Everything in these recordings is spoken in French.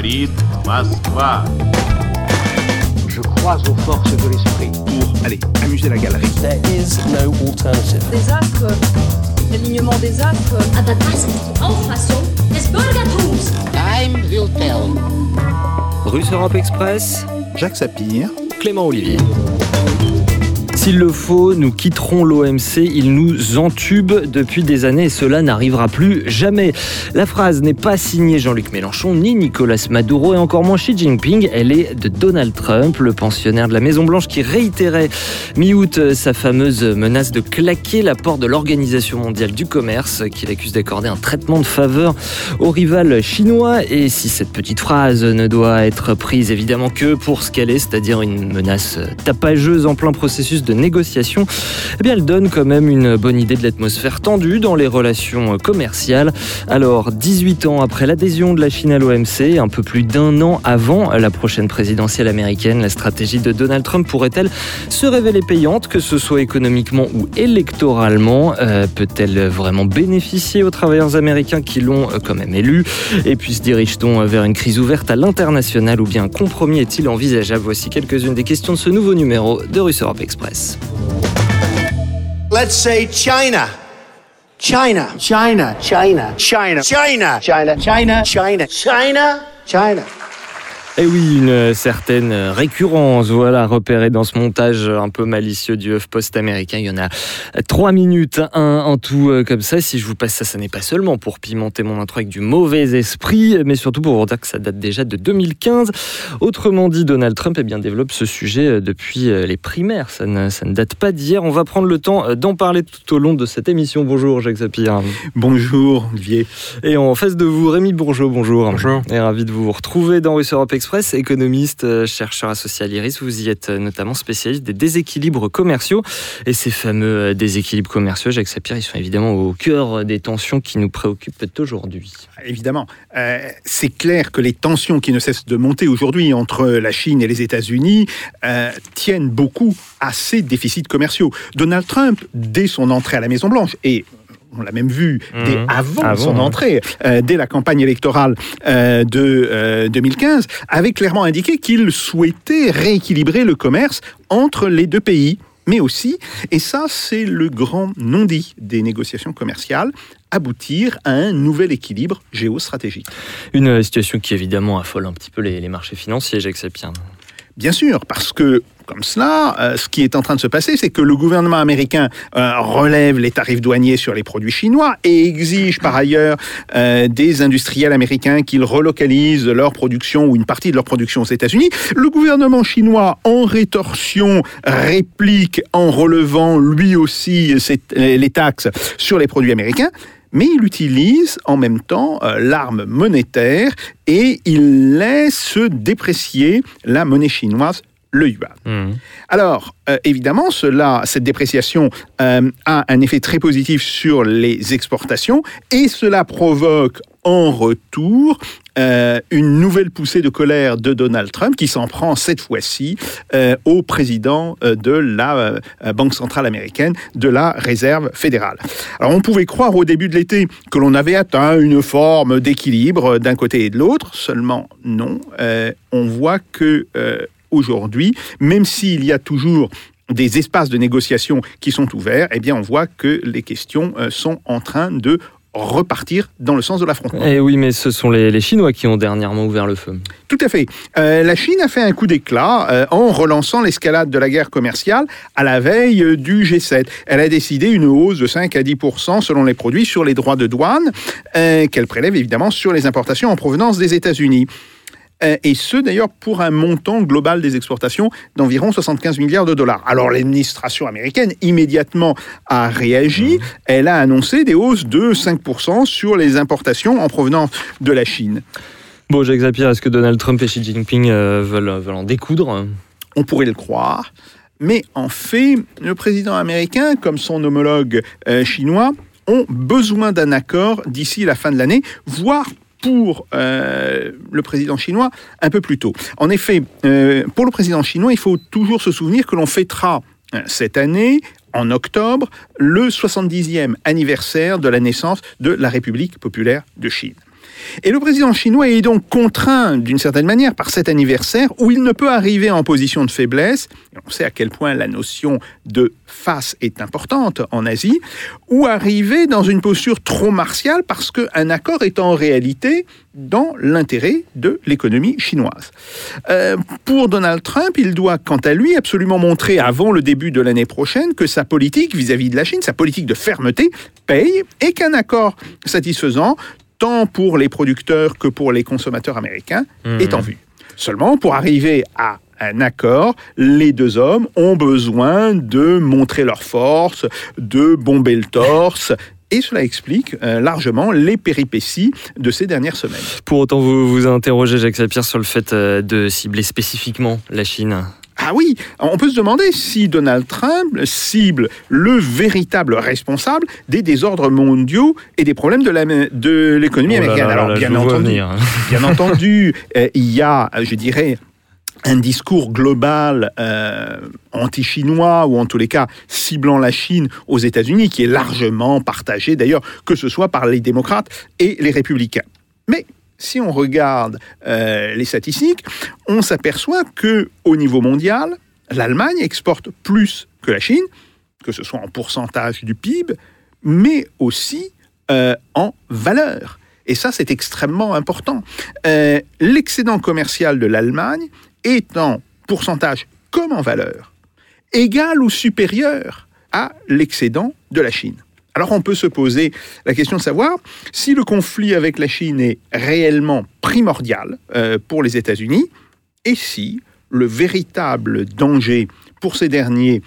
говорит Москва. Je crois aux forces de l'esprit. Pour, allez, amuser la galerie. There is no alternative. Des astres, l'alignement des astres. Aber das ist die Auffassung des Bürgertums. Time will tell. Russe Europe Express, Jacques Sapir. Clément Olivier. S'il le faut, nous quitterons l'OMC, il nous entube depuis des années et cela n'arrivera plus jamais. La phrase n'est pas signée Jean-Luc Mélenchon ni Nicolas Maduro. Et encore moins Xi Jinping, elle est de Donald Trump, le pensionnaire de la Maison-Blanche qui réitérait mi-août sa fameuse menace de claquer la porte de l'Organisation mondiale du commerce qu'il accuse d'accorder un traitement de faveur au rival chinois. Et si cette petite phrase ne doit être prise évidemment que pour ce qu'elle est, c'est-à-dire une menace tapageuse en plein processus de négociation, eh bien elle donne quand même une bonne idée de l'atmosphère tendue dans les relations commerciales. Alors, 18 ans après l'adhésion de la Chine à l'OMC, un peu plus d'un an avant la prochaine présidentielle américaine, la stratégie de Donald Trump pourrait-elle se révéler payante, que ce soit économiquement ou électoralement? Euh, Peut-elle vraiment bénéficier aux travailleurs américains qui l'ont euh, quand même élu? Et puis se dirige-t-on vers une crise ouverte à l'international ou bien un compromis est-il envisageable? Voici quelques-unes des questions de ce nouveau numéro de Russe Europe Express. Let's say China. China. China. China. China. China. China. China. China. China. China. Et oui, une certaine récurrence, voilà, repérée dans ce montage un peu malicieux du HuffPost américain. Il y en a trois minutes, un en tout euh, comme ça. Si je vous passe ça, ça n'est pas seulement pour pimenter mon intro avec du mauvais esprit, mais surtout pour vous dire que ça date déjà de 2015. Autrement dit, Donald Trump eh bien, développe ce sujet euh, depuis euh, les primaires. Ça ne, ça ne date pas d'hier. On va prendre le temps d'en parler tout au long de cette émission. Bonjour, Jacques Sapir. Bonjour, Olivier. Et en face de vous, Rémi Bourgeot, bonjour. Bonjour. Et ravi de vous retrouver dans Russe Europe Express, économiste, euh, chercheur associé à l'IRIS. Vous y êtes euh, notamment spécialiste des déséquilibres commerciaux. Et ces fameux euh, déséquilibres commerciaux, Jacques Sapir, ils sont évidemment au cœur des tensions qui nous préoccupent aujourd'hui. Évidemment, c'est clair que les tensions qui ne cessent de monter aujourd'hui entre la Chine et les États-Unis tiennent beaucoup à ces déficits commerciaux. Donald Trump, dès son entrée à la Maison-Blanche, et on l'a même vu dès Mhm. avant, Avant, son entrée, euh, dès la campagne électorale euh, de euh, 2015, avait clairement indiqué qu'il souhaitait rééquilibrer le commerce entre les deux pays. Mais aussi, et ça c'est le grand non-dit des négociations commerciales, aboutir à un nouvel équilibre géostratégique. Une euh, situation qui évidemment affole un petit peu les, les marchés financiers, Jacques Sapir. Bien sûr, parce que comme cela, euh, ce qui est en train de se passer, c'est que le gouvernement américain euh, relève les tarifs douaniers sur les produits chinois et exige par ailleurs euh, des industriels américains qu'ils relocalisent leur production ou une partie de leur production aux États-Unis. Le gouvernement chinois, en rétorsion, réplique en relevant lui aussi les taxes sur les produits américains mais il utilise en même temps l'arme monétaire et il laisse déprécier la monnaie chinoise, le yuan. Mhm. Alors, euh, évidemment, cela, cette dépréciation euh, a un effet très positif sur les exportations et cela provoque en retour euh, une nouvelle poussée de colère de Donald Trump qui s'en prend cette fois-ci euh, au président euh, de la Banque centrale américaine, de la Réserve fédérale. Alors on pouvait croire au début de l'été que l'on avait atteint une forme d'équilibre d'un côté et de l'autre, seulement non. On voit que aujourd'hui, même s'il y a toujours des espaces de négociation qui sont ouverts, eh bien on voit que les questions euh, sont en train de repartir dans le sens de l'affrontement. Eh oui, mais ce sont les, les Chinois qui ont dernièrement ouvert le feu. Tout à fait. Euh, la Chine a fait un coup d'éclat euh, en relançant l'escalade de la guerre commerciale à la veille du G7. Elle a décidé une hausse de 5 à 10% selon les produits sur les droits de douane euh, qu'elle prélève évidemment sur les importations en provenance des États-Unis. Euh, et ce d'ailleurs pour un montant global des exportations d'environ 75 milliards de dollars. Alors l'administration américaine immédiatement a réagi, elle a annoncé des hausses de 5% sur les importations en provenance de la Chine. Bon, Jacques Sapir, est-ce que Donald Trump et Xi Jinping euh, veulent, veulent en découdre? On pourrait le croire. Mais en fait, le président américain, comme son homologue euh, chinois, ont besoin d'un accord d'ici la fin de l'année, voire pour euh, le président chinois un peu plus tôt. En effet, euh, pour le président chinois, il faut toujours se souvenir que l'on fêtera euh, cette année, en octobre, le 70e anniversaire de la naissance de la République populaire de Chine. Et le président chinois est donc contraint, d'une certaine manière, par cet anniversaire où il ne peut arriver en position de faiblesse, on sait à quel point la notion de face est importante en Asie, ou arriver dans une posture trop martiale parce qu'un accord est en réalité dans l'intérêt de l'économie chinoise. Euh, pour Donald Trump, il doit, quant à lui, absolument montrer avant le début de l'année prochaine que sa politique vis-à-vis de la Chine, sa politique de fermeté, paye et qu'un accord satisfaisant, tant pour les producteurs que pour les consommateurs américains, est en vue. Seulement, pour arriver à un accord, les deux hommes ont besoin de montrer leur force, de bomber le torse. Et cela explique euh, largement les péripéties de ces dernières semaines. Pour autant, vous vous interrogez, Jacques Sapir, sur le fait euh, de cibler spécifiquement la Chine. Ah oui, on peut se demander si Donald Trump cible le véritable responsable des désordres mondiaux et des problèmes de l'économie Oh américaine. Alors, là, entendu, bien entendu, euh, il y a, je dirais, un discours global euh, anti-chinois ou en tous les cas ciblant la Chine aux États-Unis qui est largement partagé d'ailleurs que ce soit par les démocrates et les républicains. Mais si on regarde euh, les statistiques, on s'aperçoit que au niveau mondial, l'Allemagne exporte plus que la Chine, que ce soit en pourcentage du PIB, mais aussi euh, en valeur. Et ça, c'est extrêmement important. Euh, L'excédent commercial de l'Allemagne est en pourcentage comme en valeur égal ou supérieur à l'excédent de la Chine. Alors on peut se poser la question de savoir si le conflit avec la Chine est réellement primordial euh, pour les États-Unis et si le véritable danger pour ces derniers,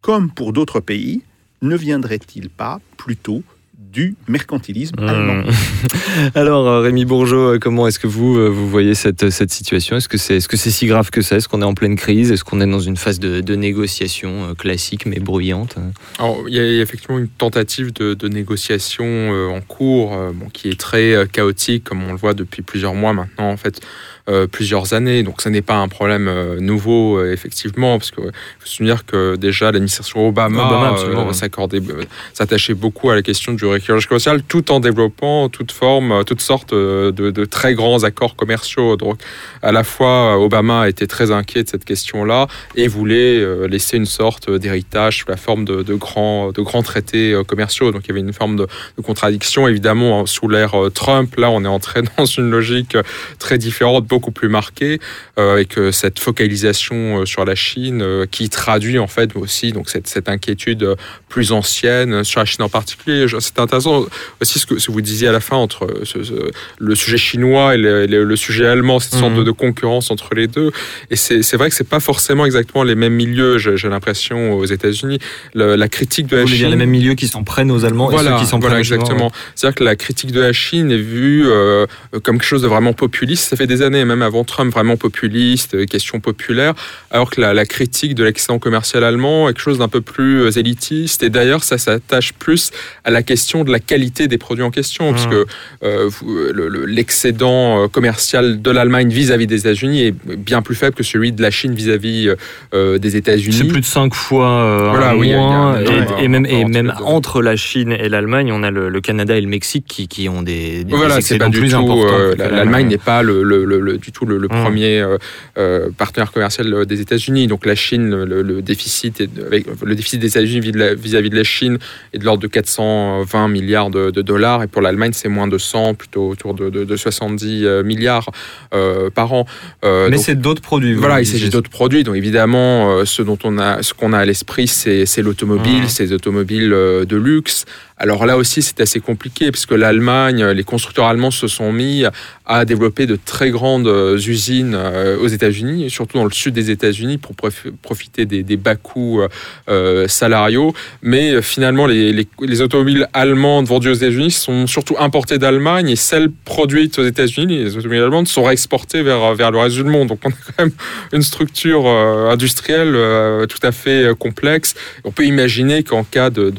comme pour d'autres pays, ne viendrait-il pas plutôt du mercantilisme allemand. Hmm. Alors, euh, Rémi Bourgeot, euh, comment est-ce que vous, euh, vous voyez cette, cette situation? Est-ce que c'est est -ce c'est si grave que ça? Est-ce qu'on est en pleine crise? Est-ce qu'on est dans une phase de, de négociation classique mais bruyante? Alors, il y a effectivement une tentative de, de négociation en cours bon, qui est très chaotique, comme on le voit depuis plusieurs mois maintenant, en fait, euh, plusieurs années. Donc, ce n'est pas un problème euh, nouveau, euh, effectivement, parce qu'il faut se souvenir que déjà l'administration Obama, Obama, euh, s'accordait, euh, s'attachait beaucoup à la question du rééquilibrage commercial, tout en développant toute forme, euh, toutes sortes euh, de, de très grands accords commerciaux. Donc, à la fois, Obama était très inquiet de cette question-là et voulait euh, laisser une sorte d'héritage sous la forme de, de grands, de grands traités euh, commerciaux. Donc il y avait une forme de, de contradiction. Évidemment, sous l'ère euh, Trump, là, on est entré dans une logique euh, très différente, beaucoup plus marquée, euh, avec cette focalisation euh, sur la Chine euh, qui traduit en fait aussi donc cette, cette inquiétude plus ancienne sur la Chine en particulier. C'est intéressant aussi ce que, ce que vous disiez à la fin entre ce- ce- le sujet chinois et le, le- le sujet allemand, cette sorte Mhm. de, de concurrence entre les deux. Et c'est vrai que c'est pas forcément exactement les mêmes milieux, j'ai l'impression, aux États-Unis. La critique de la Vous Chine. les mêmes milieux qui s'en prennent aux Allemands et ceux qui s'en voilà, prennent aux Chinois, exactement. C'est-à-dire que la critique de la Chine est vue euh, comme quelque chose de vraiment populiste. Ça fait des années, même avant Trump, vraiment populiste, euh, question populaire. Alors que la, la critique de l'excédent commercial allemand est quelque chose d'un peu plus euh, élitiste. Et d'ailleurs, ça s'attache plus à la question de la qualité des produits en question, parce Mhm. que euh, vous- le- le- l'excédent commercial de l'Allemagne vis-à-vis des États-Unis est bien plus faible que celui de la Chine vis-à-vis euh, des États-Unis. C'est plus de 5 fois euh, Voilà, un oui, un et, même, et même entre la Chine et l'Allemagne, on a le, le Canada et le Mexique qui, qui ont des, des Voilà, c'est excédents pas du plus tout. importants. L'Allemagne n'est pas le, le- le- le- du tout le, le Mm. premier euh, euh, partenaire commercial euh, des États-Unis. Donc la Chine, le, le déficit, est, avec, le déficit des États-Unis vis- vis-à-vis de la Chine est de l'ordre de 420 milliards de, de dollars, et pour l'Allemagne c'est moins de 100, plutôt autour de, de- de 70 euh, milliards euh, par an. Euh, Mais donc- c'est d'autres produits. voilà, il s'agit d'autres produits. Donc évidemment, ce dont on a, ce qu'on a à l'esprit, c'est c'est l'automobile, Mhm. ces automobiles euh, de luxe. Alors là aussi, c'est assez compliqué puisque l'Allemagne, les constructeurs allemands se sont mis à développer de très grandes euh, usines euh, aux États-Unis, surtout dans le sud des États-Unis, pour prof- profiter des, bas coûts euh, euh, salariaux. Mais euh, finalement, les, les- les automobiles allemandes vendues aux États-Unis sont surtout importées d'Allemagne et celles produites aux États-Unis, les automobiles allemandes, sont exportées vers, le reste du monde. Donc on a quand même une structure euh, industrielle euh, tout à fait euh, complexe. On peut imaginer qu'en cas de-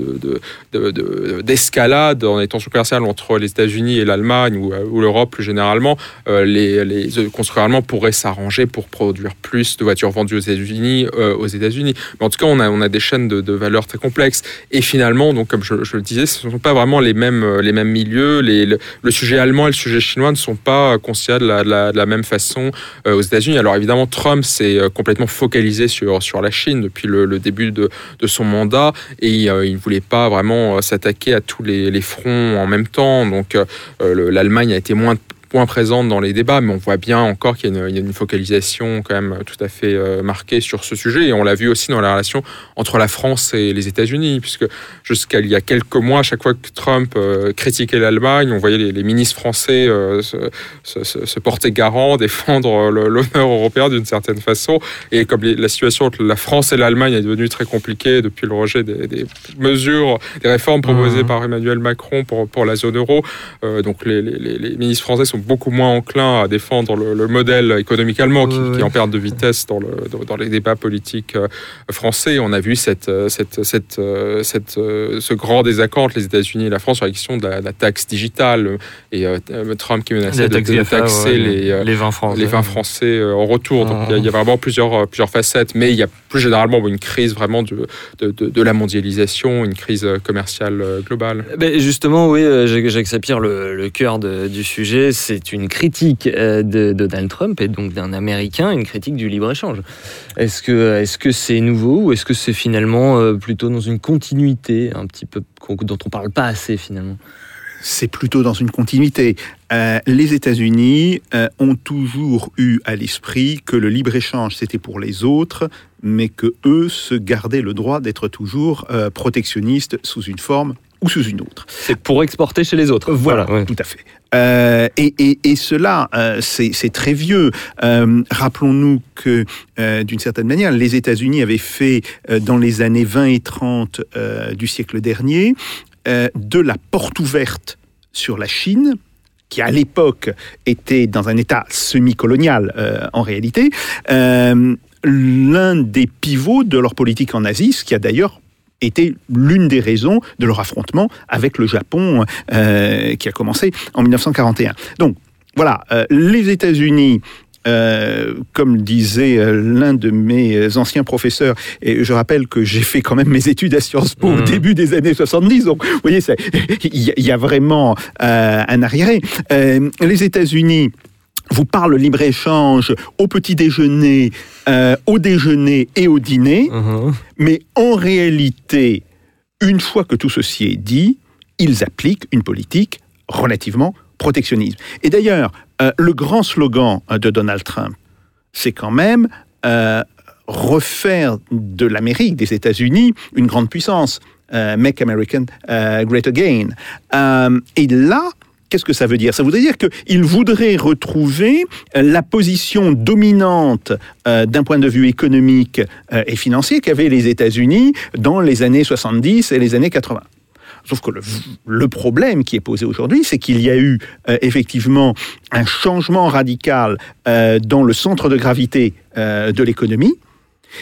de- d'escalade dans les entre les États-Unis et l'Allemagne ou, ou l'Europe plus généralement, euh, les, les allemands pourraient s'arranger pour produire plus de voitures vendues aux États-Unis. euh, aux États-Unis. Mais en tout cas, on a, on a des chaînes de, de valeur très complexes. Et finalement, donc comme je, le disais, ce ne sont pas vraiment les mêmes, euh, les mêmes milieux. Les, le, sujet allemand et le sujet chinois ne sont pas considérés de la, de la, même façon euh, aux États-Unis. Alors évidemment, Trump s'est euh, complètement focalisé sur, sur la Chine depuis le, le début de, de son mandat et euh, il ne voulait pas vraiment euh, à tous les, fronts en même temps. Donc euh, le- l'Allemagne a été moins présente dans les débats, mais on voit bien encore qu'il y, a une- il y a une focalisation quand même tout à fait euh, marquée sur ce sujet. Et on l'a vu aussi dans la relation entre la France et les États-Unis, puisque jusqu'à il y a quelques mois, à chaque fois que Trump euh, critiquait l'Allemagne, on voyait les, les ministres français euh, se, se- se- se porter garant, défendre l'honneur européen d'une certaine façon. Et comme les- la situation entre la France et l'Allemagne est devenue très compliquée depuis le rejet des, des mesures, des réformes proposées Mhm. par Emmanuel Macron pour, pour la zone euro, donc les- les ministres français sont beaucoup moins enclins à défendre le, le modèle économique allemand qui, en perte de vitesse dans, le, dans, les débats politiques euh, français. On a vu cette, euh, cette, cette, euh, cette, ce grand désaccord entre les États-Unis et la France sur la question de la, de la taxe digitale et euh, Trump qui menaçait de, taxer ouais, les, les vins français. les vins français en retour. Donc il y a- il y, a vraiment plusieurs, plusieurs facettes, mais il y a plus généralement une crise vraiment de, de, de- de la mondialisation, une crise commerciale globale. Justement, oui, Jacques Sapir, le, le cœur de- du sujet, c'est une critique euh, de, Donald Trump et donc d'un Américain, une critique du libre-échange. Est-ce que est-ce c'est nouveau ou est-ce que c'est finalement euh, plutôt dans une continuité un petit peu dont on parle pas assez finalement? C'est plutôt dans une continuité. Euh, les États-Unis ont toujours eu à l'esprit que le libre-échange, c'était pour les autres, mais que eux se gardaient le droit d'être toujours protectionnistes sous une forme ou sous une autre. C'est pour exporter chez les autres. Voilà, ouais. tout à fait. Euh, et, et- et cela, euh, c'est très vieux. Euh, Rappelons-nous que, d'une certaine manière, les États-Unis avaient fait, dans les années 20 et 30 euh, du siècle dernier, de la porte ouverte sur la Chine, qui à l'époque était dans un état semi-colonial en réalité, l'un des pivots de leur politique en Asie, ce qui a d'ailleurs été l'une des raisons de leur affrontement avec le Japon euh, qui a commencé en 1941. Donc voilà, euh, les États-Unis euh, comme disait l'un de mes anciens professeurs, et je rappelle que j'ai fait quand même mes études à Sciences Po au Mhm. début des années 70, donc vous voyez, il y, a- il y a vraiment euh, un arriéré. Euh, les États-Unis vous parlent libre-échange au petit déjeuner, euh, au déjeuner et au dîner, Mhm. mais en réalité, une fois que tout ceci est dit, ils appliquent une politique relativement protectionniste. Et d'ailleurs, euh, le grand slogan euh, de Donald Trump, c'est quand même euh, refaire de l'Amérique, des États-Unis, une grande puissance. Euh, Make American Great Again. Et là, Qu'est-ce que ça veut dire? Ça voudrait dire qu'il voudrait retrouver euh, la position dominante euh, d'un point de vue économique euh, et financier qu'avaient les États-Unis dans les années 70 et les années 80. Sauf que le, problème qui est posé aujourd'hui, c'est qu'il y a eu effectivement un changement radical dans le centre de gravité de l'économie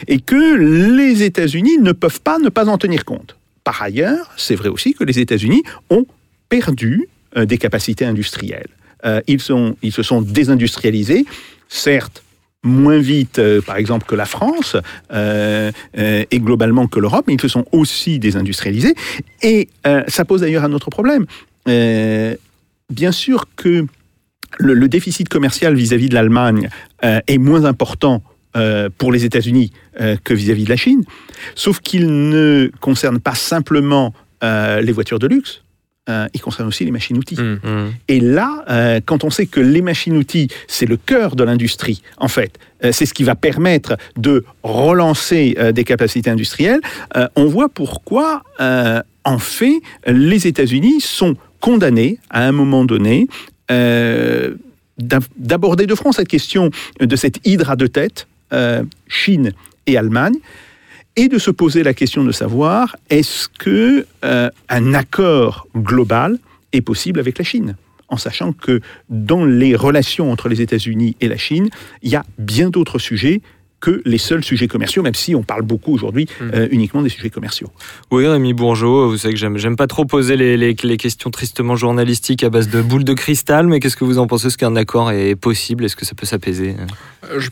et que les États-Unis ne peuvent pas ne pas en tenir compte. Par ailleurs, c'est vrai aussi que les États-Unis ont perdu des capacités industrielles. Euh, ils, se sont désindustrialisés, certes moins vite, euh, par exemple, que la France euh, euh, et globalement que l'Europe, mais ils se sont aussi désindustrialisés. Et euh, ça pose d'ailleurs un autre problème. Euh, bien sûr que le, déficit commercial vis-à-vis de l'Allemagne euh, est moins important euh, pour les États-Unis euh, que vis-à-vis de la Chine, sauf qu'il ne concerne pas simplement euh, les voitures de luxe, euh, il concerne aussi les machines-outils. Mm. Mhm. Et là, euh, quand on sait que les machines-outils, c'est le cœur de l'industrie, en fait, euh, c'est ce qui va permettre de relancer des capacités industrielles, on voit pourquoi, en fait, les États-Unis sont condamnés, à un moment donné, d'ab- d'aborder de front cette question de cette hydre à deux têtes, Chine et Allemagne, et de se poser la question de savoir est-ce que euh, un accord global est possible avec la Chine? En sachant que dans les relations entre les États-Unis et la Chine, il y a bien d'autres sujets que les seuls sujets commerciaux, même si on parle beaucoup aujourd'hui Mm. euh, uniquement des sujets commerciaux. Oui, Rémi Bourgeot, vous savez que j'aime, j'aime pas trop poser les, les- les questions tristement journalistiques à base de boules de cristal, mais qu'est-ce que vous en pensez? Est-ce qu'un accord est possible? Est-ce que ça peut s'apaiser? Euh, je-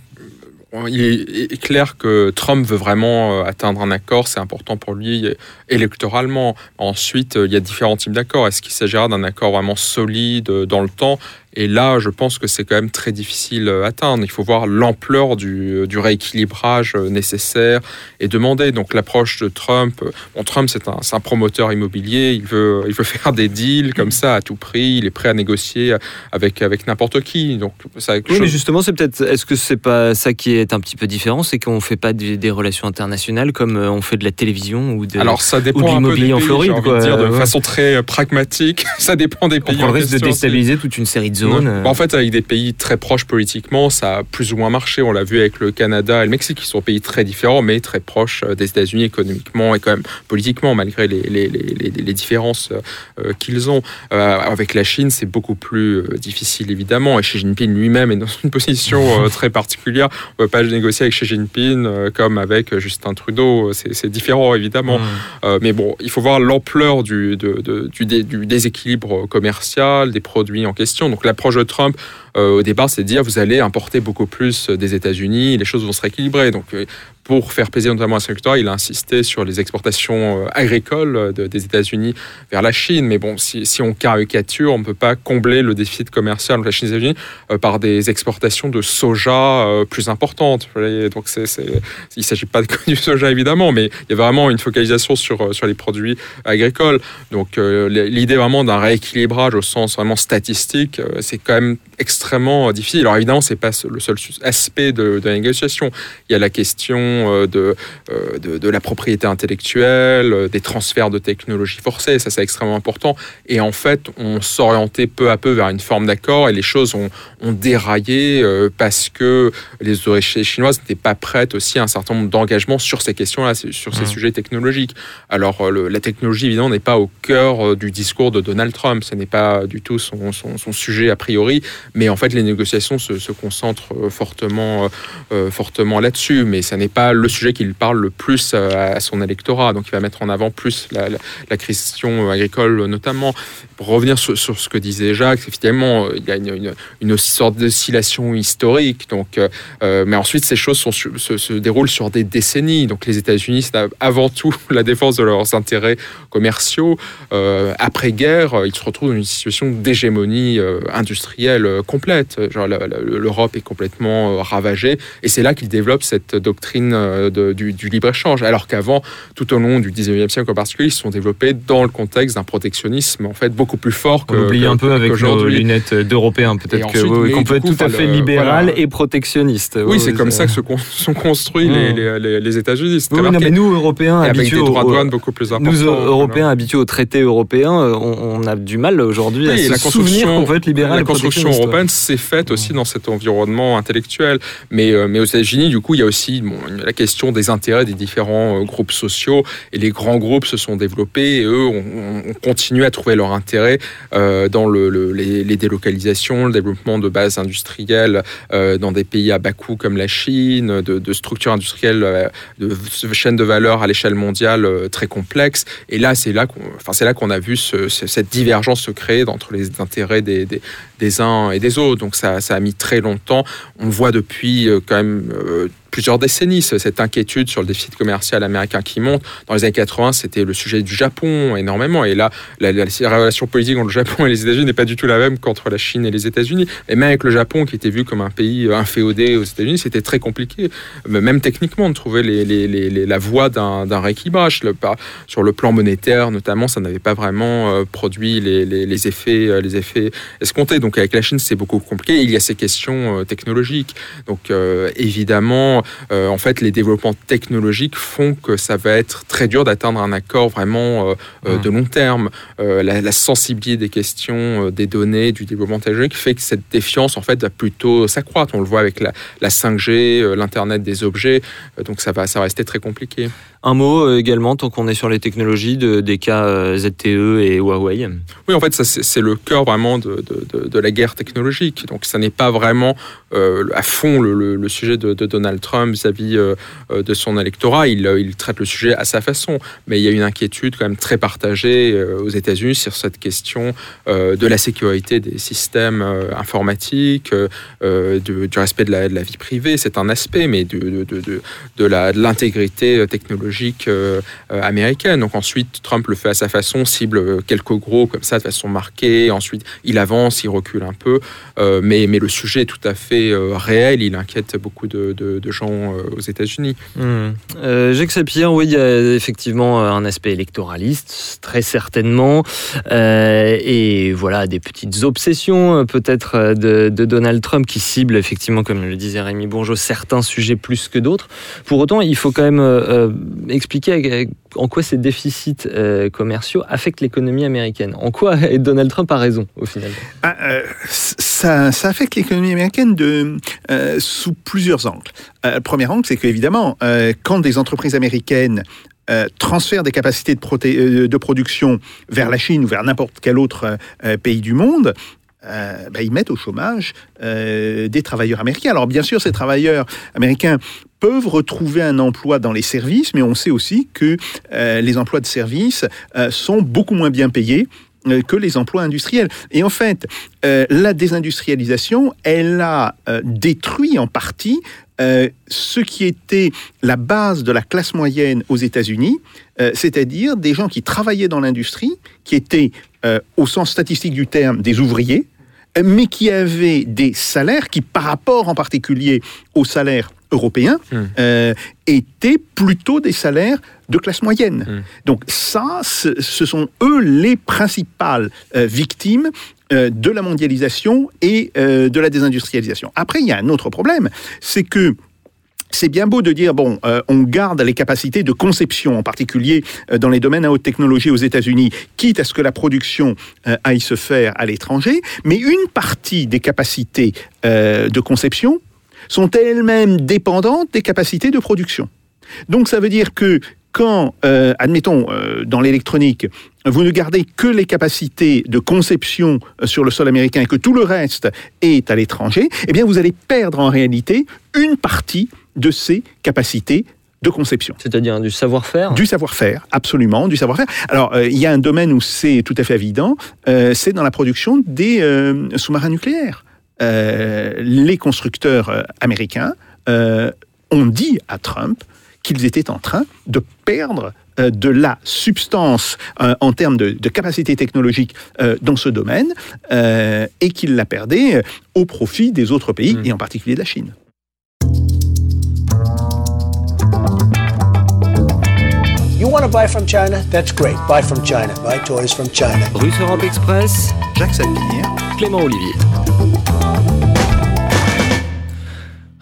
Il est, clair que Trump veut vraiment euh, atteindre un accord, c'est important pour lui euh, électoralement. Ensuite, euh, il y a différents types d'accords. Est-ce qu'il s'agira d'un accord vraiment solide dans le temps? Et là, je pense que c'est quand même très difficile à atteindre. Il faut voir l'ampleur du, du rééquilibrage euh, nécessaire et demandé. Donc l'approche de Trump, euh, bon, Trump c'est un, promoteur immobilier, il veut, il veut faire des deals comme ça à tout prix, il est prêt à négocier avec, avec n'importe qui. Donc ça, Oui, mais justement, c'est peut-être. Est-ce que c'est pas ça qui est un petit peu différent? C'est qu'on fait pas des, des relations internationales comme euh, on fait de la télévision ou de. Alors ça ou de dépend peu l'immobilier en Floride, j'ai envie quoi. de dire de Ouais. façon très pragmatique. ça dépend des on pays. le risque de aussi. déstabiliser toute une série de euh. En fait, avec des pays très proches politiquement, ça a plus ou moins marché. On l'a vu avec le Canada et le Mexique, qui sont pays très différents, mais très proches euh, des États-Unis économiquement et quand même politiquement, malgré les, les, les, les- les différences euh, qu'ils ont. Avec la Chine, c'est beaucoup plus difficile, évidemment. Et Xi Jinping lui-même est dans une position très particulière. On ne peut pas négocier avec Xi Jinping comme avec Justin Trudeau. C'est différent, évidemment. Mais bon, il faut voir l'ampleur du, du, dé- du déséquilibre commercial des produits en question. Donc l'approche de Trump, au départ, c'est de dire vous allez importer beaucoup plus des États-Unis, les choses vont se rééquilibrer. Donc euh, pour faire plaisir notamment à son électorat, il a insisté sur les exportations euh, agricoles euh, de- des États-Unis vers la Chine. Mais bon, si, on caricature, on ne peut pas combler le déficit commercial entre la Chine les États-Unis euh, par des exportations de soja euh, plus importantes. Donc il ne s'agit pas du soja évidemment, mais il y a vraiment une focalisation sur, euh, sur les produits agricoles. Donc euh, l'idée vraiment d'un rééquilibrage au sens vraiment statistique, euh, c'est quand même extrêmement euh, difficile. Alors évidemment, c'est pas le seul aspect de, de la négociation. Il y a la question euh, de, euh, de, de la propriété intellectuelle, des transferts de technologies forcés, ça c'est extrêmement important. Et en fait, on s'orientait peu à peu vers une forme d'accord et les choses ont, ont déraillé parce que les autorités chinoises n'étaient pas prêtes aussi à un certain nombre d'engagements sur ces questions-là, sur ces Mhm. sujets technologiques. Alors le- la technologie, évidemment, n'est pas au cœur du discours de Donald Trump, ce n'est pas du tout son, son- son sujet a priori, mais en fait les négociations se, concentrent euh, fortement, euh, euh, fortement là-dessus, mais ça n'est pas le sujet qui lui parle le plus à son électorat, donc il va mettre en avant plus la, la- question agricole notamment. Pour revenir sur, ce que disait Jacques, effectivement, il y a une, sorte d'oscillation historique, donc, mais ensuite ces choses sont se, se déroulent sur des décennies, donc les États-Unis, c'est avant tout la défense de leurs intérêts commerciaux. Après-guerre, ils se retrouvent dans une situation d'hégémonie industrielle euh, complète. L'Europe est complètement euh, ravagée, et c'est là qu'ils développent cette doctrine euh, de- du, du libre-échange, alors qu'avant, tout au long du 19e siècle en particulier, ils se sont développés dans le contexte d'un protectionnisme en fait beaucoup plus fort que On oublie que- un peu avec nos lunettes d'européens, peut-être ensuite, oui, qu'on du peut être coup, tout à fait le- libéral voilà. et protectionniste. Oui, c'est comme ça que se con- sont construits les, les, les- les États-Unis. Oui, oui, mais nous, Européens, habitués des droits de douane beaucoup plus importants. nous, voilà. Européens, habitués aux traités européens, euh, on, on a du mal aujourd'hui à se la souvenir qu'on peut être libéral La construction européenne s'est faite aussi dans cet environnement intellectuel. Mais, euh, mais aux États-Unis, du coup, il y a aussi bon, la question des intérêts des différents euh, groupes sociaux. Et les grands groupes se sont développés et eux ont, ont continué à trouver leur intérêt euh, dans le, le- les, les délocalisations, le développement de bases industrielles dans des pays à bas coût comme la Chine, de, de structures industrielles, de chaînes de valeur à l'échelle mondiale très complexes. Et là, c'est là qu'on enfin, qu'on a vu ce- ce- cette divergence se créer entre les intérêts des, des, des uns et des autres. Donc ça, ça a mis très longtemps. On voit depuis euh, quand même euh, plusieurs décennies ce- cette inquiétude sur le déficit commercial américain qui monte. Dans les années 80, c'était le sujet du Japon énormément. Et là, la, la- la relation politique entre le Japon et les États-Unis n'est pas du tout la même qu'entre la Chine et les États-Unis. Et même avec le Japon, qui était vu comme un pays euh, inféodé aux États-Unis, c'était très compliqué, euh, même techniquement, de trouver la voie d'un rééquilibrage. Sur le plan monétaire, notamment, ça n'avait pas vraiment euh, produit les, effets, les effets escomptés. Donc avec la Chine, c'est beaucoup compliqué. Il y a ces questions technologiques. Donc évidemment, euh, en fait, les développements technologiques font que ça va être très dur d'atteindre un accord vraiment euh, euh, Mm. de long terme. Euh, la, la sensibilité des questions, des données, du développement technologique fait que cette défiance, en fait, va plutôt s'accroître. On le voit avec la, la 5G, euh, l'Internet des objets. Donc ça va, ça va rester très compliqué. Un mot euh, également, tant qu'on est sur les technologies, de, des cas euh, ZTE et Huawei. Oui, en fait, ça, c'est le cœur vraiment de, de- la guerre technologique. Donc, ça n'est pas vraiment euh, à fond le, sujet de, Donald Trump vis-à-vis de son électorat. Il, traite le sujet à sa façon. Mais il y a une inquiétude quand même très partagée aux États-Unis sur cette question de la sécurité des systèmes informatiques, du respect de la, vie privée. C'est un aspect, mais de, de, l'intégrité technologique euh, euh, américaine. Donc ensuite, Trump le fait à sa façon, cible euh, quelques gros comme ça de façon marquée. Ensuite, il avance, il recule un peu. Mais, le sujet est tout à fait réel. Il inquiète beaucoup de, gens aux États-Unis. Hmm. Euh, Jacques Sapir, oui, il y a effectivement un aspect électoraliste, très certainement, et voilà des petites obsessions peut-être de, Donald Trump qui cible effectivement, comme le disait Rémi Bourgeot, certains sujets plus que d'autres. Pour autant, il faut quand même expliquer en quoi ces déficits euh, commerciaux affectent l'économie américaine. En quoi Donald Trump a raison au final. Ah, euh, ça, affecte l'économie américaine de, euh, sous plusieurs angles. Le premier angle, c'est qu'évidemment, quand des entreprises américaines transfèrent des capacités de, production vers la Chine ou vers n'importe quel autre pays du monde, bah, ils mettent au chômage des travailleurs américains. Alors bien sûr, ces travailleurs américains peuvent retrouver un emploi dans les services, mais on sait aussi que euh, les emplois de services euh, sont beaucoup moins bien payés euh, que les emplois industriels. Et en fait, la désindustrialisation, elle a détruit en partie ce qui était la base de la classe moyenne aux États-Unis, c'est-à-dire des gens qui travaillaient dans l'industrie, qui étaient, au sens statistique du terme, des ouvriers, mais qui avaient des salaires qui, par rapport en particulier aux salaires européens, Hmm. euh, étaient plutôt des salaires de classe moyenne. Hmm. Donc ça, ce, sont eux les principales euh, victimes euh, de la mondialisation et de la désindustrialisation. Après, il y a un autre problème, c'est que c'est bien beau de dire, bon, euh, on garde les capacités de conception, en particulier euh, dans les domaines à haute technologie aux États-Unis, quitte à ce que la production euh, aille se faire à l'étranger, mais une partie des capacités euh, de conception sont elles-mêmes dépendantes des capacités de production. Donc ça veut dire que quand, admettons, dans l'électronique, vous ne gardez que les capacités de conception sur le sol américain et que tout le reste est à l'étranger, eh bien vous allez perdre en réalité une partie de ces capacités de conception. C'est-à-dire du savoir-faire Du savoir-faire, absolument, du savoir-faire. Alors, euh, il y a un domaine où c'est tout à fait évident, euh, c'est dans la production des euh, sous-marins nucléaires. Les constructeurs américains ont dit à Trump qu'ils étaient en train de perdre de la substance euh, en termes de, de capacité technologique euh, dans ce domaine euh, et qu'ils la perdaient au profit des autres pays Mm. et en particulier de la Chine. Want to buy from China? That's great. Buy from China. Buy toys from China. Russe Europe Express, Jacques Sapir. Clément Olivier.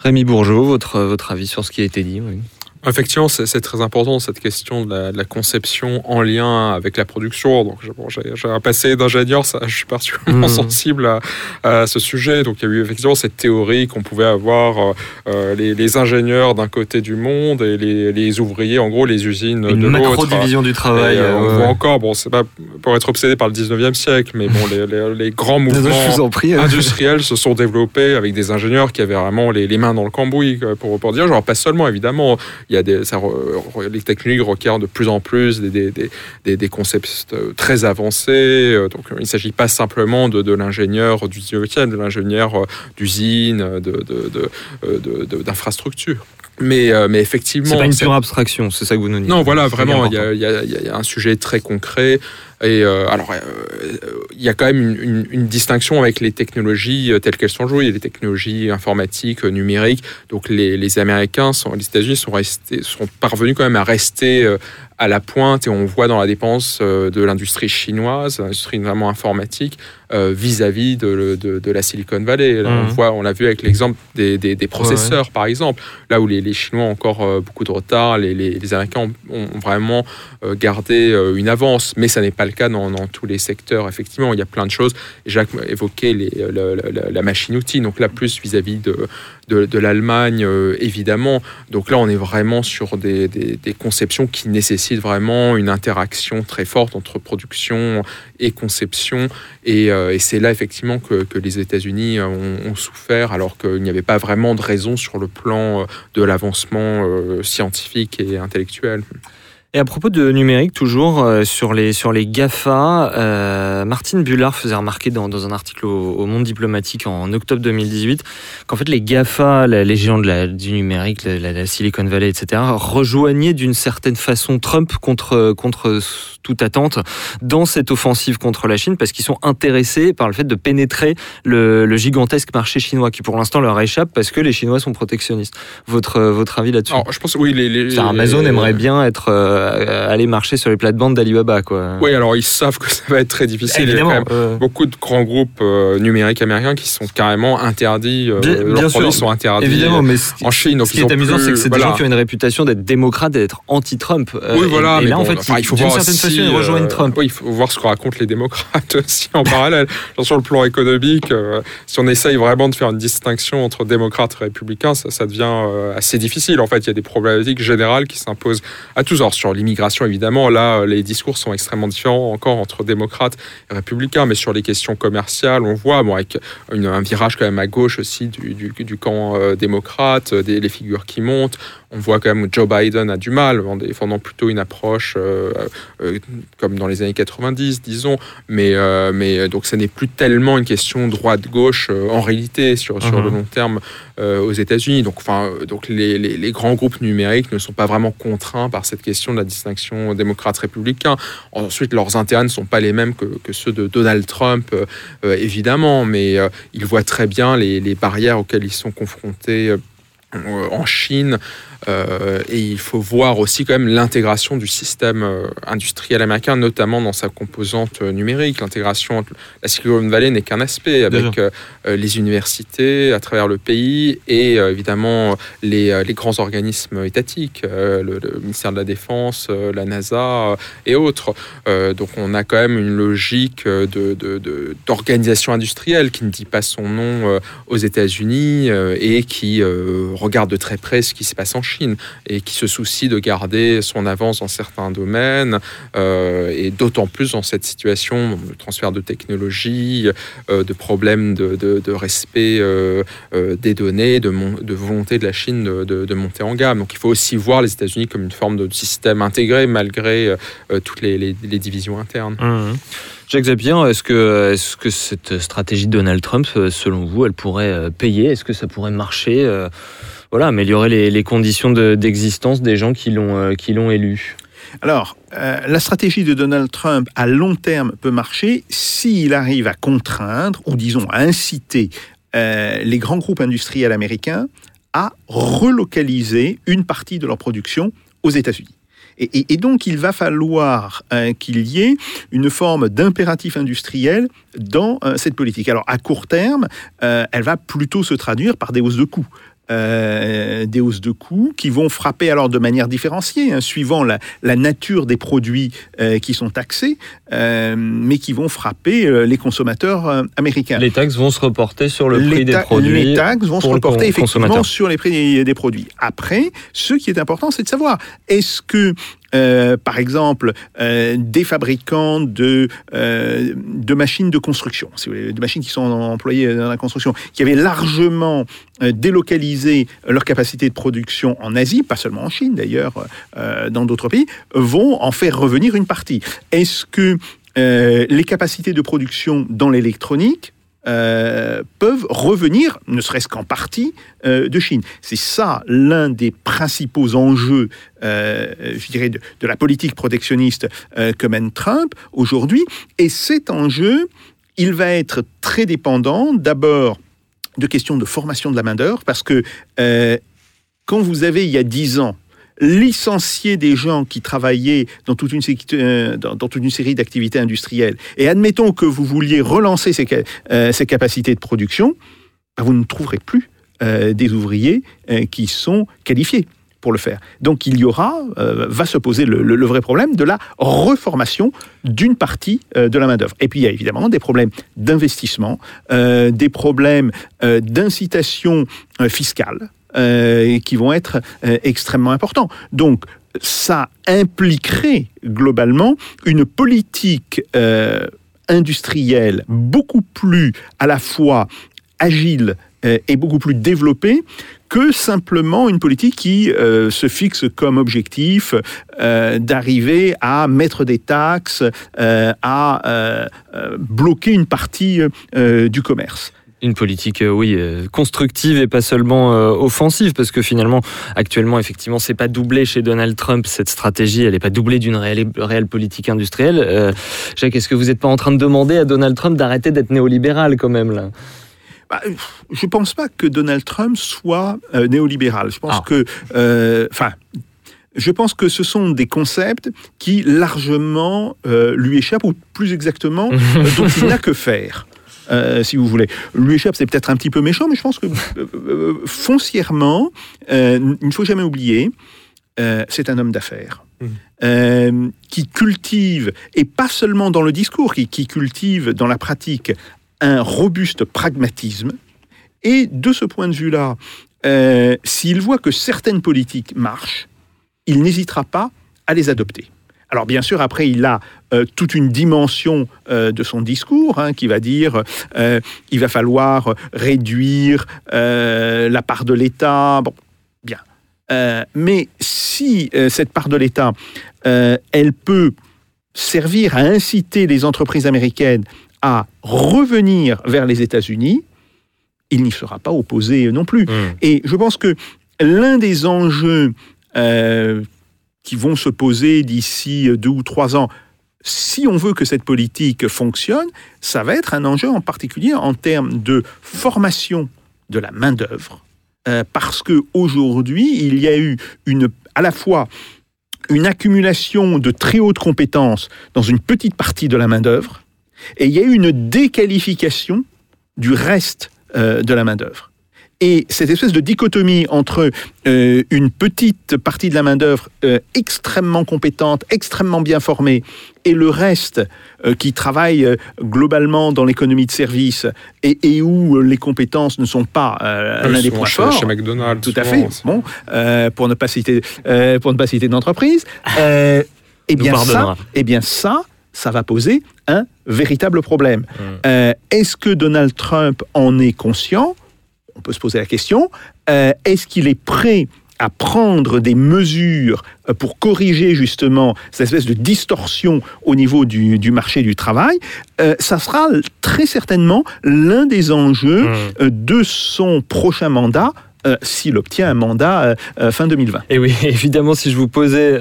Rémi Bourgeot, votre, votre avis sur ce qui a été dit oui. Effectivement, c'est très important cette question de la, de la conception en lien avec la production. Donc, j'ai bon, j'ai- j'ai un passé d'ingénieur, ça, je suis particulièrement Mhm. sensible à, à ce sujet. Donc, il y a eu effectivement cette théorie qu'on pouvait avoir euh, euh, les, les ingénieurs d'un côté du monde et les, les ouvriers, en gros, les usines Une de l'autre. macro-division du travail. euh, on euh, voit encore, bon, c'est pas pour être obsédé par le 19e siècle, mais bon, les, grands mouvements prie. euh. industriels se sont développés avec des ingénieurs qui avaient vraiment les, mains dans le cambouis, pour, pour dire, genre pas seulement évidemment, il y a des, ça, les techniques requièrent de plus en plus des, des, des, des- concepts euh, très avancés, euh, donc il ne s'agit pas simplement de, de l'ingénieur du 19e, de l'ingénieur euh, d'usine, de, de, de, euh, de- de- d'infrastructure. Mais, euh, mais effectivement, C'est pas une pure abstraction, c'est ça que vous nous dites. non, voilà, vraiment, il y, y a- il y a un sujet très concret. Et euh, alors, euh, il y a quand même une, une- une distinction avec les technologies euh, telles qu'elles sont jouées, les technologies informatiques, numériques. Donc, les, les Américains, sont, les États-Unis sont, restés, sont parvenus quand même à rester à la pointe. Et on voit dans la dépense de l'industrie chinoise, l'industrie vraiment informatique, euh, vis-à-vis de, le- de- de la Silicon Valley. Là, on Mhm. voit, on l'a vu avec l'exemple des, des- des processeurs, par exemple, là où les, les Chinois ont encore beaucoup de retard, les, les- les Américains ont, ont vraiment gardé une avance, mais ça n'est pas le cas dans, tous les secteurs. Effectivement, il y a plein de choses. Jacques évoquait les, la, la machine-outil, donc là, plus vis-à-vis de, de, l'Allemagne, euh, évidemment. Donc là, on est vraiment sur des, conceptions qui nécessitent vraiment une interaction très forte entre production et conception. Et, euh, c'est là, effectivement, que, les États-Unis ont, souffert, alors qu'il n'y avait pas vraiment de raison sur le plan de l'avancement euh, scientifique et intellectuel. Et à propos de numérique, toujours euh, sur, les, sur les GAFA, euh, Martine Bullard faisait remarquer dans, un article au, Monde diplomatique en octobre 2018 qu'en fait les GAFA, la, les géants du numérique, la, la, Silicon Valley, etc., rejoignaient d'une certaine façon Trump contre, contre toute attente dans cette offensive contre la Chine parce qu'ils sont intéressés par le fait de pénétrer le, le gigantesque marché chinois qui pour l'instant leur échappe parce que les Chinois sont protectionnistes. Votre, votre avis là-dessus Je pense oui. Les, les, Amazon aimerait bien être euh, aller marcher sur les plates-bandes d'Alibaba. Quoi. Oui, alors ils savent que ça va être très difficile. Évidemment, Il y a quand même euh... beaucoup de grands groupes euh, numériques américains qui sont carrément interdits. bien, leurs bien produits sûr, sont interdits évidemment, mais en Chine. Donc ce qui est amusant, c'est que c'est des gens qui ont une réputation d'être démocrates, d'être anti-Trump. Oui, voilà. Et, et là, bon, en fait, enfin, il faut voir aussi, rejoignent euh, Trump. Oui, il faut voir ce que racontent les démocrates aussi en parallèle. Genre sur le plan économique, euh, si on essaye vraiment de faire une distinction entre démocrates et républicains, ça, ça devient euh, assez difficile. En fait, il y a des problématiques générales qui s'imposent à tous. Alors, sur l'immigration, évidemment, là, les discours sont extrêmement différents encore entre démocrates et républicains, mais sur les questions commerciales, on voit, bon, avec une, un virage quand même à gauche aussi du, du, du camp euh, démocrate, des, les figures qui montent. On voit quand même que Joe Biden a du mal en défendant plutôt une approche euh, euh, comme dans les années 90, disons. Mais, euh, mais donc, ce n'est plus tellement une question droite-gauche en réalité sur, Mhm. sur le long terme aux États-Unis. Donc, enfin, donc les, les, les, grands groupes numériques ne sont pas vraiment contraints par cette question de la distinction démocrate-républicain. Ensuite, leurs intérêts ne sont pas les mêmes que, que ceux de Donald Trump, évidemment, mais ils voient très bien les, les barrières auxquelles ils sont confrontés en Chine. Euh, et il faut voir aussi quand même l'intégration du système euh, industriel américain, notamment dans sa composante euh, numérique. L'intégration, la Silicon Valley n'est qu'un aspect avec euh, les universités à travers le pays et euh, évidemment les, les, grands organismes étatiques, euh, le, le, ministère de la Défense, la NASA et autres. donc on a quand même une logique d'organisation de, de, industrielle qui ne dit pas son nom aux États-Unis et qui regarde de très près ce qui se passe en Chine et qui se soucie de garder son avance dans certains domaines euh, et d'autant plus dans cette situation de transfert de technologie, euh, de problèmes de, respect euh, des données, de, de, volonté de la Chine de, monter en gamme. Donc il faut aussi voir les États-Unis comme une forme de système intégré malgré toutes les, divisions internes. Mmh. Jacques Zapier, est-ce est que cette stratégie de Donald Trump, selon vous, elle pourrait payer? Est-ce que ça pourrait marcher voilà, améliorer les, conditions d'existence de, des gens qui l'ont euh, élu. Alors, euh, la stratégie de Donald Trump à long terme peut marcher s'il arrive à contraindre, ou disons à inciter euh, les grands groupes industriels américains à relocaliser une partie de leur production aux États-Unis. Et, donc, il va falloir qu'il y ait une forme d'impératif industriel dans cette politique. Alors, à court terme, elle va plutôt se traduire par des hausses de coûts. Euh, des hausses de coûts qui vont frapper alors de manière différenciée, hein, suivant la, la, nature des produits euh, qui sont taxés, euh, mais qui vont frapper les consommateurs américains. Les taxes vont se reporter sur le prix des produits. Les taxes vont se reporter effectivement sur les prix des, des produits. Après, ce qui est important, c'est de savoir est-ce que euh, par exemple, euh, des fabricants de, euh, de machines de construction, de machines qui sont employées dans la construction, qui avaient largement délocalisé leur capacité de production en Asie, pas seulement en Chine d'ailleurs, dans d'autres pays, vont en faire revenir une partie. Est-ce que les capacités de production dans l'électronique euh, peuvent revenir, ne serait-ce qu'en partie, euh, de Chine. C'est ça l'un des principaux enjeux, euh, je dirais, de, de, la politique protectionniste que mène Trump aujourd'hui. Et cet enjeu, il va être très dépendant d'abord de questions de formation de la main-d'œuvre, parce que quand vous avez, il y a dix ans, licencier des gens qui travaillaient dans toute une, euh, dans, toute une série d'activités industrielles, et admettons que vous vouliez relancer ces, euh, capacités de production, ben vous ne trouverez plus euh, des ouvriers qui sont qualifiés pour le faire. Donc il y aura, va se poser le, vrai problème de la reformation d'une partie de la main-d'œuvre. Et puis il y a évidemment des problèmes d'investissement, des problèmes d'incitation fiscale euh, qui vont être euh, extrêmement importants. Donc ça impliquerait globalement une politique euh, industrielle beaucoup plus à la fois agile et beaucoup plus développée que simplement une politique qui se fixe comme objectif d'arriver à mettre des taxes, à bloquer une partie du commerce. Une politique, euh, oui, euh, constructive et pas seulement euh, offensive, parce que finalement, actuellement, effectivement, c'est pas doublé chez Donald Trump cette stratégie. Elle n'est pas doublée d'une réelle, réelle politique industrielle. Euh, Jacques, est-ce que vous n'êtes pas en train de demander à Donald Trump d'arrêter d'être néolibéral quand même là? Bah, je ne pense pas que Donald Trump soit euh, néolibéral. Je pense Ah. que, euh, enfin, je pense que ce sont des concepts qui largement euh, lui échappent, ou plus exactement, euh, dont il n'a que faire. Euh, si vous voulez. Lui échappe, c'est peut-être un petit peu méchant, mais je pense que euh, euh, foncièrement, il ne faut jamais oublier, c'est un homme d'affaires. euh, qui cultive, et pas seulement dans le discours, qui, qui cultive dans la pratique un robuste pragmatisme. Et de ce point de vue-là, euh, s'il voit que certaines politiques marchent, il n'hésitera pas à les adopter. Alors bien sûr, après, il a euh, toute une dimension euh, de son discours hein, qui va dire euh, il va falloir réduire euh, la part de l'État. Bon, bien. Mais si cette part de l'État, elle peut servir à inciter les entreprises américaines à revenir vers les États-Unis, il n'y sera pas opposé non plus. Et je pense que l'un des enjeux qui vont se poser d'ici deux ou trois ans, si on veut que cette politique fonctionne, ça va être un enjeu en particulier en termes de formation de la main-d'œuvre. Euh, parce qu'aujourd'hui, il y a eu à la fois une accumulation de très hautes compétences dans une petite partie de la main-d'œuvre, et il y a eu une déqualification du reste euh, de la main-d'œuvre. Et cette espèce de dichotomie entre euh, une petite partie de la main-d'œuvre euh, extrêmement compétente, extrêmement bien formée, et le reste euh, qui travaille euh, globalement dans l'économie de service et, et où euh, les compétences ne sont pas euh, l'un des points chez, forts. chez McDonald's. Tout à fait. Bon, euh, pour ne pas citer, euh, pour ne pas citer d'entreprise. Euh, eh bien ça, eh bien ça, ça va poser un véritable problème. Mm. Euh, Est-ce que Donald Trump en est conscient? On peut se poser la question. Euh, Est-ce qu'il est prêt à prendre des mesures euh, pour corriger justement cette espèce de distorsion au niveau du, du marché du travail, euh, ça sera très certainement l'un des enjeux Mm. euh, de son prochain mandat, euh, s'il obtient un mandat euh, euh, fin 2020. Et oui, évidemment, si je vous posais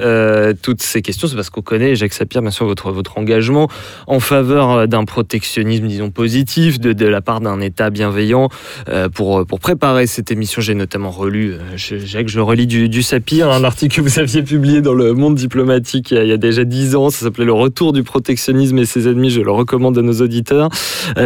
toutes ces questions, c'est parce qu'on connaît, Jacques Sapir, bien sûr, votre, votre engagement en faveur d'un protectionnisme, disons, positif, de, la part d'un État bienveillant. Pour, pour préparer cette émission, j'ai notamment relu, Jacques, je relis du, Sapir, un article que vous aviez publié dans le Monde diplomatique il y a, il y a déjà dix ans. Ça s'appelait Le retour du protectionnisme et ses ennemis. Je le recommande à nos auditeurs.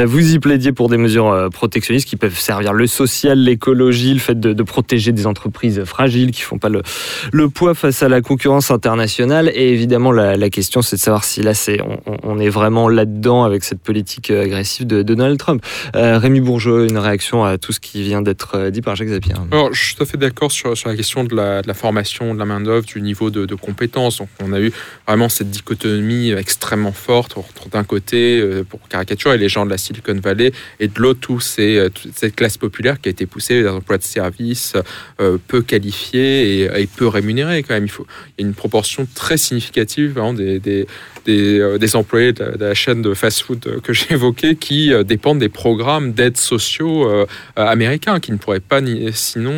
Vous y plaidiez pour des mesures protectionnistes qui peuvent servir le social, l'écologie, le fait de, de protéger des entreprises fragiles qui font pas le, poids face à la concurrence internationale. Et évidemment, la, question, c'est de savoir si là, c'est, on, est vraiment là-dedans avec cette politique euh, agressive de, Donald Trump. Euh, Rémi Bourgeot, une réaction à tout ce qui vient d'être euh, dit par Jacques Zapier. Alors, je suis tout à fait d'accord sur, la question de la, formation, de la main-d'œuvre, du niveau de, compétences. Donc, on a eu vraiment cette dichotomie extrêmement forte entre d'un côté, euh, pour caricaturer, les gens de la Silicon Valley, et de l'autre, toute cette classe populaire qui a été poussée vers l'emploi de services euh, peu qualifiés et, et peu rémunérés quand même. Il, faut, y a une proportion très significative euh, des employés de la, chaîne de fast-food que j'ai évoquée qui euh, dépendent des programmes d'aide sociaux euh, américains qui ne pourraient pas ni- sinon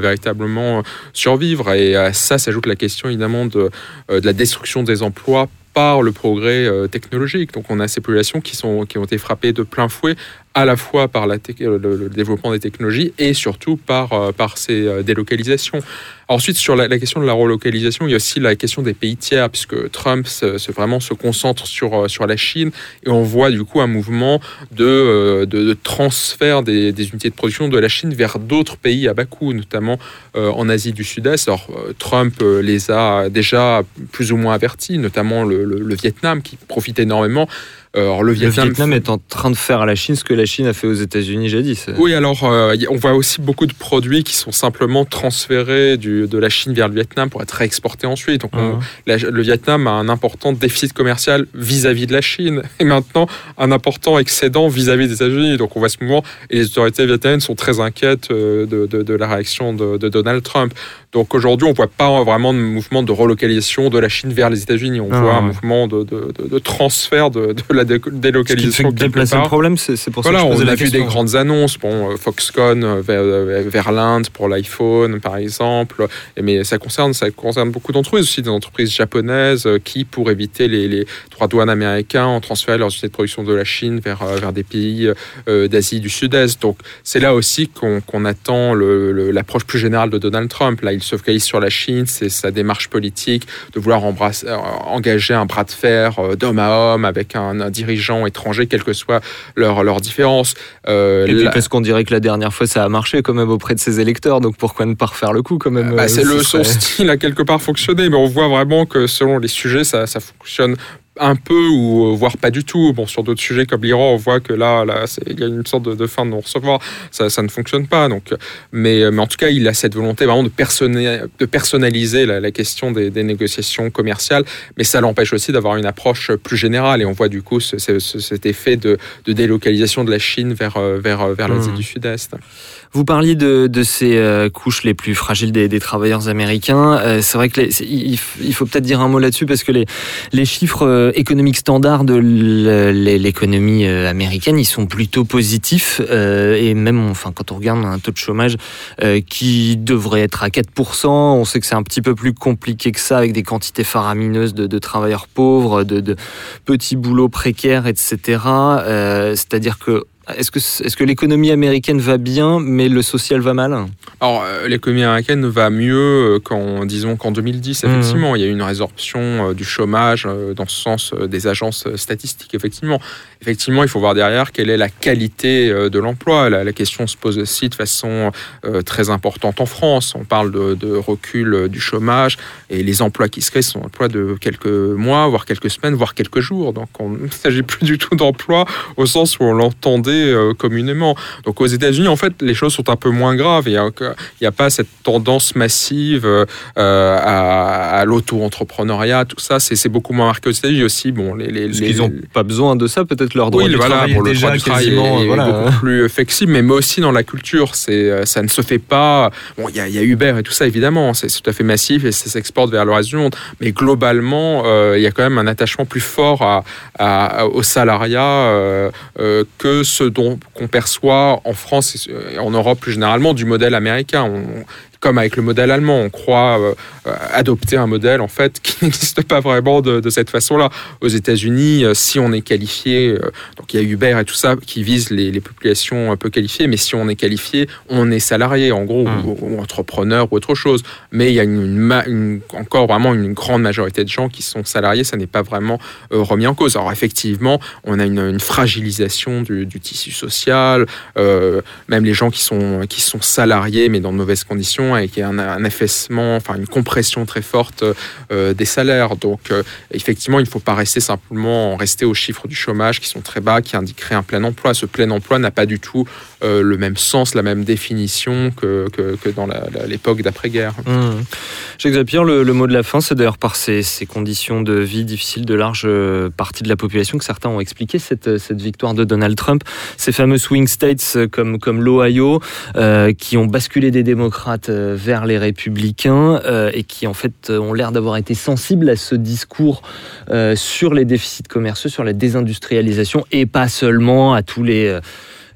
véritablement survivre. Et à ça s'ajoute la question évidemment de, de la destruction des emplois par le progrès technologique. Donc on a ces populations qui, sont, qui ont été frappées de plein fouet à la fois par le, le, développement des technologies et surtout par, par ces délocalisations. Ensuite, sur la, question de la relocalisation, il y a aussi la question des pays tiers, puisque Trump se, vraiment se concentre sur, sur la Chine et on voit du coup un mouvement de, de, transfert des, des, unités de production de la Chine vers d'autres pays à bas coût, notamment en Asie du Sud-Est. Alors, Trump les a déjà plus ou moins avertis, notamment le, le Vietnam qui profite énormément alors, le Vietnam, est en train de faire à la Chine ce que la Chine a fait aux États-Unis jadis. Oui, alors euh, on voit aussi beaucoup de produits qui sont simplement transférés du, de la Chine vers le Vietnam pour être réexportés ensuite. Donc ah. le Vietnam a un important déficit commercial vis-à-vis de la Chine et maintenant un important excédent vis-à-vis des États-Unis. Donc on voit ce mouvement et les autorités vietnamiennes sont très inquiètes euh, de, de, de la réaction de, Donald Trump. Donc aujourd'hui, on ne voit pas vraiment de mouvement de relocalisation de la Chine vers les États-Unis. On ah, voit un mouvement de, transfert de, la délocalisation. Ce qui déplacer le problème, c'est pour ça que je on a vu des grandes annonces. Bon, euh, Foxconn euh, vers, vers l'Inde pour l'iPhone, par exemple. Mais ça concerne, ça concerne beaucoup d'entreprises aussi, des entreprises japonaises euh, qui, pour éviter les, les droits douanes américains, ont transféré leurs unités de production de la Chine vers, vers des pays d'Asie du Sud-Est. Donc c'est là aussi qu'on attend l'approche plus générale de Donald Trump. Là, il se focalise sur la Chine, c'est sa démarche politique de vouloir embrasser, engager un bras de fer d'homme à homme avec un, un dirigeants étrangers, quelles que soient leurs, leurs différences. Euh, et puis parce qu'on dirait que la dernière fois ça a marché quand même auprès de ses électeurs, donc pourquoi ne pas refaire le coup quand même bah, c'est euh, le, Son style a quelque part fonctionné, mais on voit vraiment que selon les sujets, ça, ça fonctionne un peu ou euh, voire pas du tout. Bon, sur d'autres sujets comme l'Iran, on voit que là, là, il y a une sorte de, fin de non-recevoir. Ça, ça, ne fonctionne pas. Donc, mais, mais en tout cas, il a cette volonté vraiment de, de personnaliser la, question des, négociations commerciales. Mais ça l'empêche aussi d'avoir une approche plus générale. Et on voit du coup cet effet de, délocalisation de la Chine vers, euh, vers, vers l'Asie mmh. du Sud-Est. Vous parliez de, ces euh, couches les plus fragiles des, travailleurs américains. Euh, c'est vrai que il, faut peut-être dire un mot là-dessus parce que les, chiffres euh, économiques standards de l'économie américaine, ils sont plutôt positifs et même, enfin, quand on regarde un taux de chômage qui devrait être à 4%, on sait que c'est un petit peu plus compliqué que ça avec des quantités faramineuses de, de travailleurs pauvres, de, de petits boulots précaires, etc. C'est-à-dire que est-ce que, est que l'économie américaine va bien, mais le social va mal? Alors, euh, l'économie américaine va mieux euh, qu'en, disons, qu'en 2010, mmh. effectivement. Il y a eu une résorption euh, du chômage dans ce sens des agences statistiques, effectivement. Effectivement, il faut voir derrière quelle est la qualité de l'emploi. La, question se pose aussi de façon très importante en France. On parle de, recul du chômage et les emplois qui se créent sont emplois de quelques mois, voire quelques semaines, voire quelques jours. Donc, on, il ne s'agit plus du tout d'emploi au sens où on l'entendait euh, communément. Donc aux États-Unis, en fait, les choses sont un peu moins graves. Il n'y a, a, pas cette tendance massive euh, à, l'auto-entrepreneuriat, tout ça. C'est beaucoup moins marqué aux États-Unis aussi. Bon, les, les, ils n'ont pas besoin de ça, peut-être leur droit oui, voilà, le déjà droit quasiment, est, beaucoup plus flexible, mais aussi dans la culture. C'est, euh, ça ne se fait pas. Bon, il y, y, a Uber et tout ça, évidemment, c'est tout à fait massif et ça s'exporte vers le reste du monde. Mais globalement, il y a quand même un attachement plus fort à, à, au salariat que ce qu'on perçoit en France et en Europe plus généralement du modèle américain. Comme avec le modèle allemand. On croit euh, adopter un modèle en fait qui n'existe pas vraiment de, cette façon-là. Aux États-Unis, euh, si on est qualifié, donc il y a Uber et tout ça qui vise les, populations un peu qualifiées, mais si on est qualifié, on est salarié en gros mmh. ou, entrepreneur ou autre chose. Mais il y a une, encore vraiment une grande majorité de gens qui sont salariés. Ça n'est pas vraiment remis en cause. Alors effectivement, on a une, fragilisation du, tissu social, même les gens qui sont qui sont salariés mais dans de mauvaises conditions et qui a un, un, affaissement, enfin une compression très forte euh, des salaires. Donc euh, effectivement, il ne faut pas rester simplement rester aux chiffres du chômage qui sont très bas, qui indiqueraient un plein emploi. Ce plein emploi n'a pas du tout euh, le même sens, la même définition que, que, dans l'époque d'après-guerre. Mmh. Jacques le, mot de la fin, c'est d'ailleurs par ces, conditions de vie difficiles de large partie de la population que certains ont expliqué cette, cette victoire de Donald Trump. Ces fameux swing states comme, comme l'Ohio, qui ont basculé des démocrates vers les républicains euh, et qui en fait ont l'air d'avoir été sensibles à ce discours euh, sur les déficits commerciaux, sur la désindustrialisation et pas seulement à tous les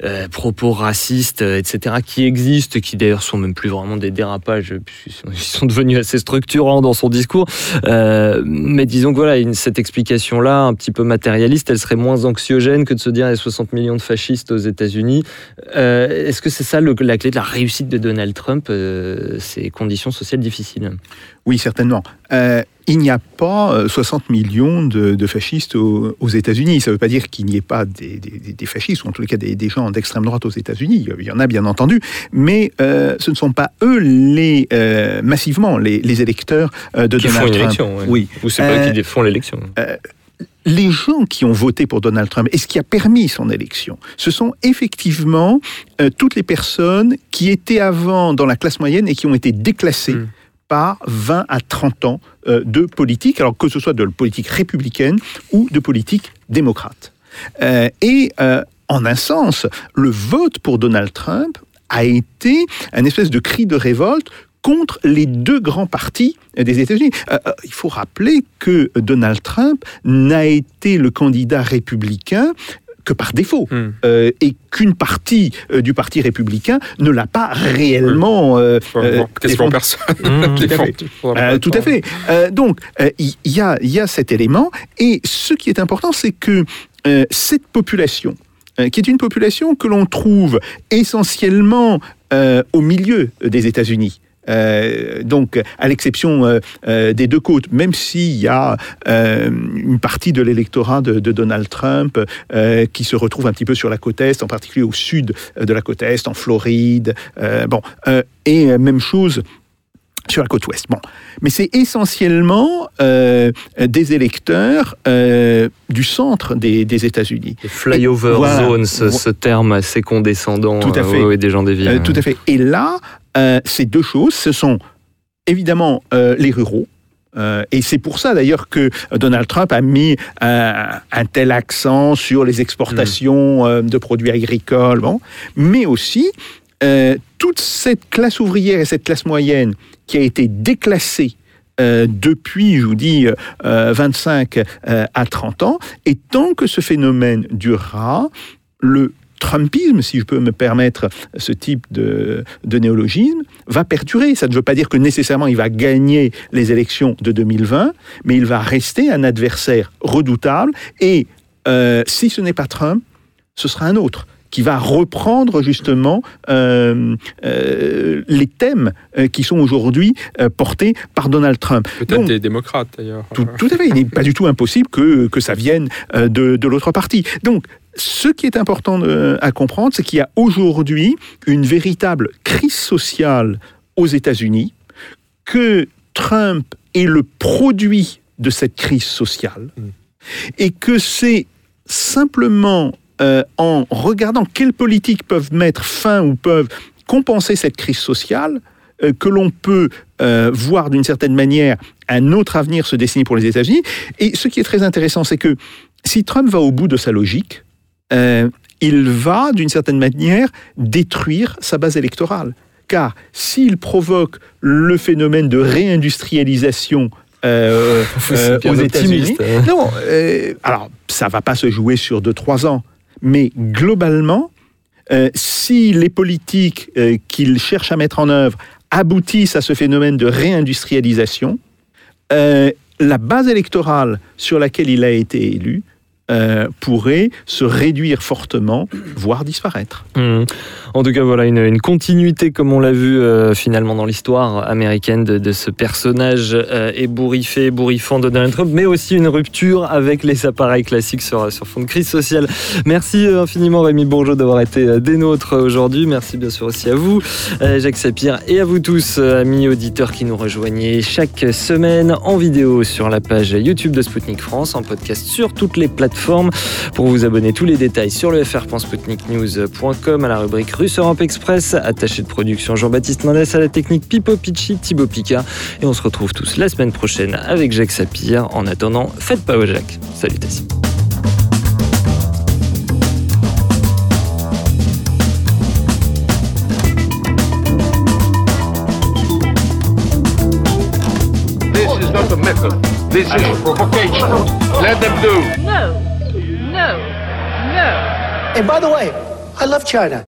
euh, propos racistes, euh, etc., qui existent, qui d'ailleurs sont même plus vraiment des dérapages, puisqu'ils sont devenus assez structurants dans son discours. Euh, mais disons que voilà, cette explication-là, un petit peu matérialiste, elle serait moins anxiogène que de se dire il y a 60 millions de fascistes aux États-Unis. Est-ce que c'est ça la clé de la réussite de Donald Trump, ces conditions sociales difficiles? Oui, certainement. Euh, il n'y a pas euh, 60 millions de, de fascistes aux, aux États-Unis. Ça ne veut pas dire qu'il n'y ait pas des, des- des fascistes, ou en tout cas des, des gens d'extrême droite aux États-Unis. Il y en a bien entendu, mais euh, ce ne sont pas eux les euh, massivement les, les électeurs euh, de Qui Donald font une Trump. élection, ouais. Oui, Ou c'est pas Euh, eux qui font l'élection les gens qui ont voté pour Donald Trump et ce qui a permis son élection, ce sont effectivement euh, toutes les personnes qui étaient avant dans la classe moyenne et qui ont été déclassées Mm. Par 20 à 30 ans euh, de politique, alors que ce soit de politique républicaine ou de politique démocrate. Euh, et euh, en un sens, le vote pour Donald Trump a été un espèce de cri de révolte contre les deux grands partis des États-Unis. Il faut rappeler que Donald Trump n'a été le candidat républicain que par défaut, Hmm. euh, et qu'une partie euh, du parti républicain ne l'a pas réellement euh, Faut euh, défendu. personne. Tout à fait. Euh. Euh, donc, euh, il y, a, il y a cet élément. Et ce qui est important, c'est que euh, cette population, euh, qui est une population que l'on trouve essentiellement euh, au milieu des États-Unis, euh, donc, à l'exception euh, euh, des deux côtes, même s'il y a euh, une partie de l'électorat de, de Donald Trump euh, qui se retrouve un petit peu sur la côte est, en particulier au sud de la côte est, en Floride, euh, bon, euh, et euh, même chose sur la côte ouest. Bon, mais c'est essentiellement euh, des électeurs euh, du centre des, des États-Unis. Flyover Voilà. zones, ce, ce terme assez condescendant Tout à euh, fait. ouais, ouais, des gens des villes. Euh, tout à fait. Et là, euh, ces deux choses, ce sont évidemment euh, les ruraux. Euh, et c'est pour ça d'ailleurs que Donald Trump a mis un tel accent sur les exportations euh, de produits agricoles, bon, mais aussi euh, toute cette classe ouvrière et cette classe moyenne qui a été déclassée depuis, je vous dis, euh, 25 euh, à 30 ans, et tant que ce phénomène durera, le Trumpisme, si je peux me permettre ce type de, néologisme, va perdurer. Ça ne veut pas dire que nécessairement il va gagner les élections de 2020, mais il va rester un adversaire redoutable. Et euh, si ce n'est pas Trump, ce sera un autre qui va reprendre justement euh, euh, les thèmes euh, qui sont aujourd'hui portés par Donald Trump. Peut-être des démocrates d'ailleurs. tout, tout à fait. Il n'est pas du tout impossible que, que ça vienne de, de l'autre parti. Donc, ce qui est important à comprendre, c'est qu'il y a aujourd'hui une véritable crise sociale aux États-Unis, que Trump est le produit de cette crise sociale, et que c'est simplement euh, en regardant quelles politiques peuvent mettre fin ou peuvent compenser cette crise sociale euh, que l'on peut euh, voir d'une certaine manière un autre avenir se dessiner pour les États-Unis. Et ce qui est très intéressant, c'est que si Trump va au bout de sa logique, il va d'une certaine manière détruire sa base électorale. Car s'il provoque le phénomène de réindustrialisation euh, euh, aux États-Unis, hein. non, euh, alors ça va pas se jouer sur 2-3 ans, mais globalement, euh, si les politiques euh, qu'il cherche à mettre en œuvre aboutissent à ce phénomène de réindustrialisation, euh, la base électorale sur laquelle il a été élu euh, pourrait se réduire fortement, voire disparaître. Mmh. En tout cas, voilà une, continuité, comme on l'a vu euh, finalement dans l'histoire américaine de, ce personnage euh, ébouriffé, ébouriffant de Donald Trump, mais aussi une rupture avec les appareils classiques sur, sur fond de crise sociale. Merci euh, infiniment Rémi Bourgeot d'avoir été euh, des nôtres aujourd'hui. Merci bien sûr aussi à vous, euh, Jacques Sapir, et à vous tous, euh, amis auditeurs qui nous rejoignez chaque semaine en vidéo sur la page YouTube de Spoutnik France, en podcast sur toutes les plateformes. Pour vous abonner, tous les détails sur le fr.spoutniknews.com à la rubrique Russe Europe Express, attaché de production Jean-Baptiste Mendes à la technique Pipo Picci, Thibaut Picard. Et on se retrouve tous la semaine prochaine avec Jacques Sapir. En attendant, faites pas au Jacques. Salutations. This is not a method. This is provocation. Let them do. No, no, no. And by the way, I love China.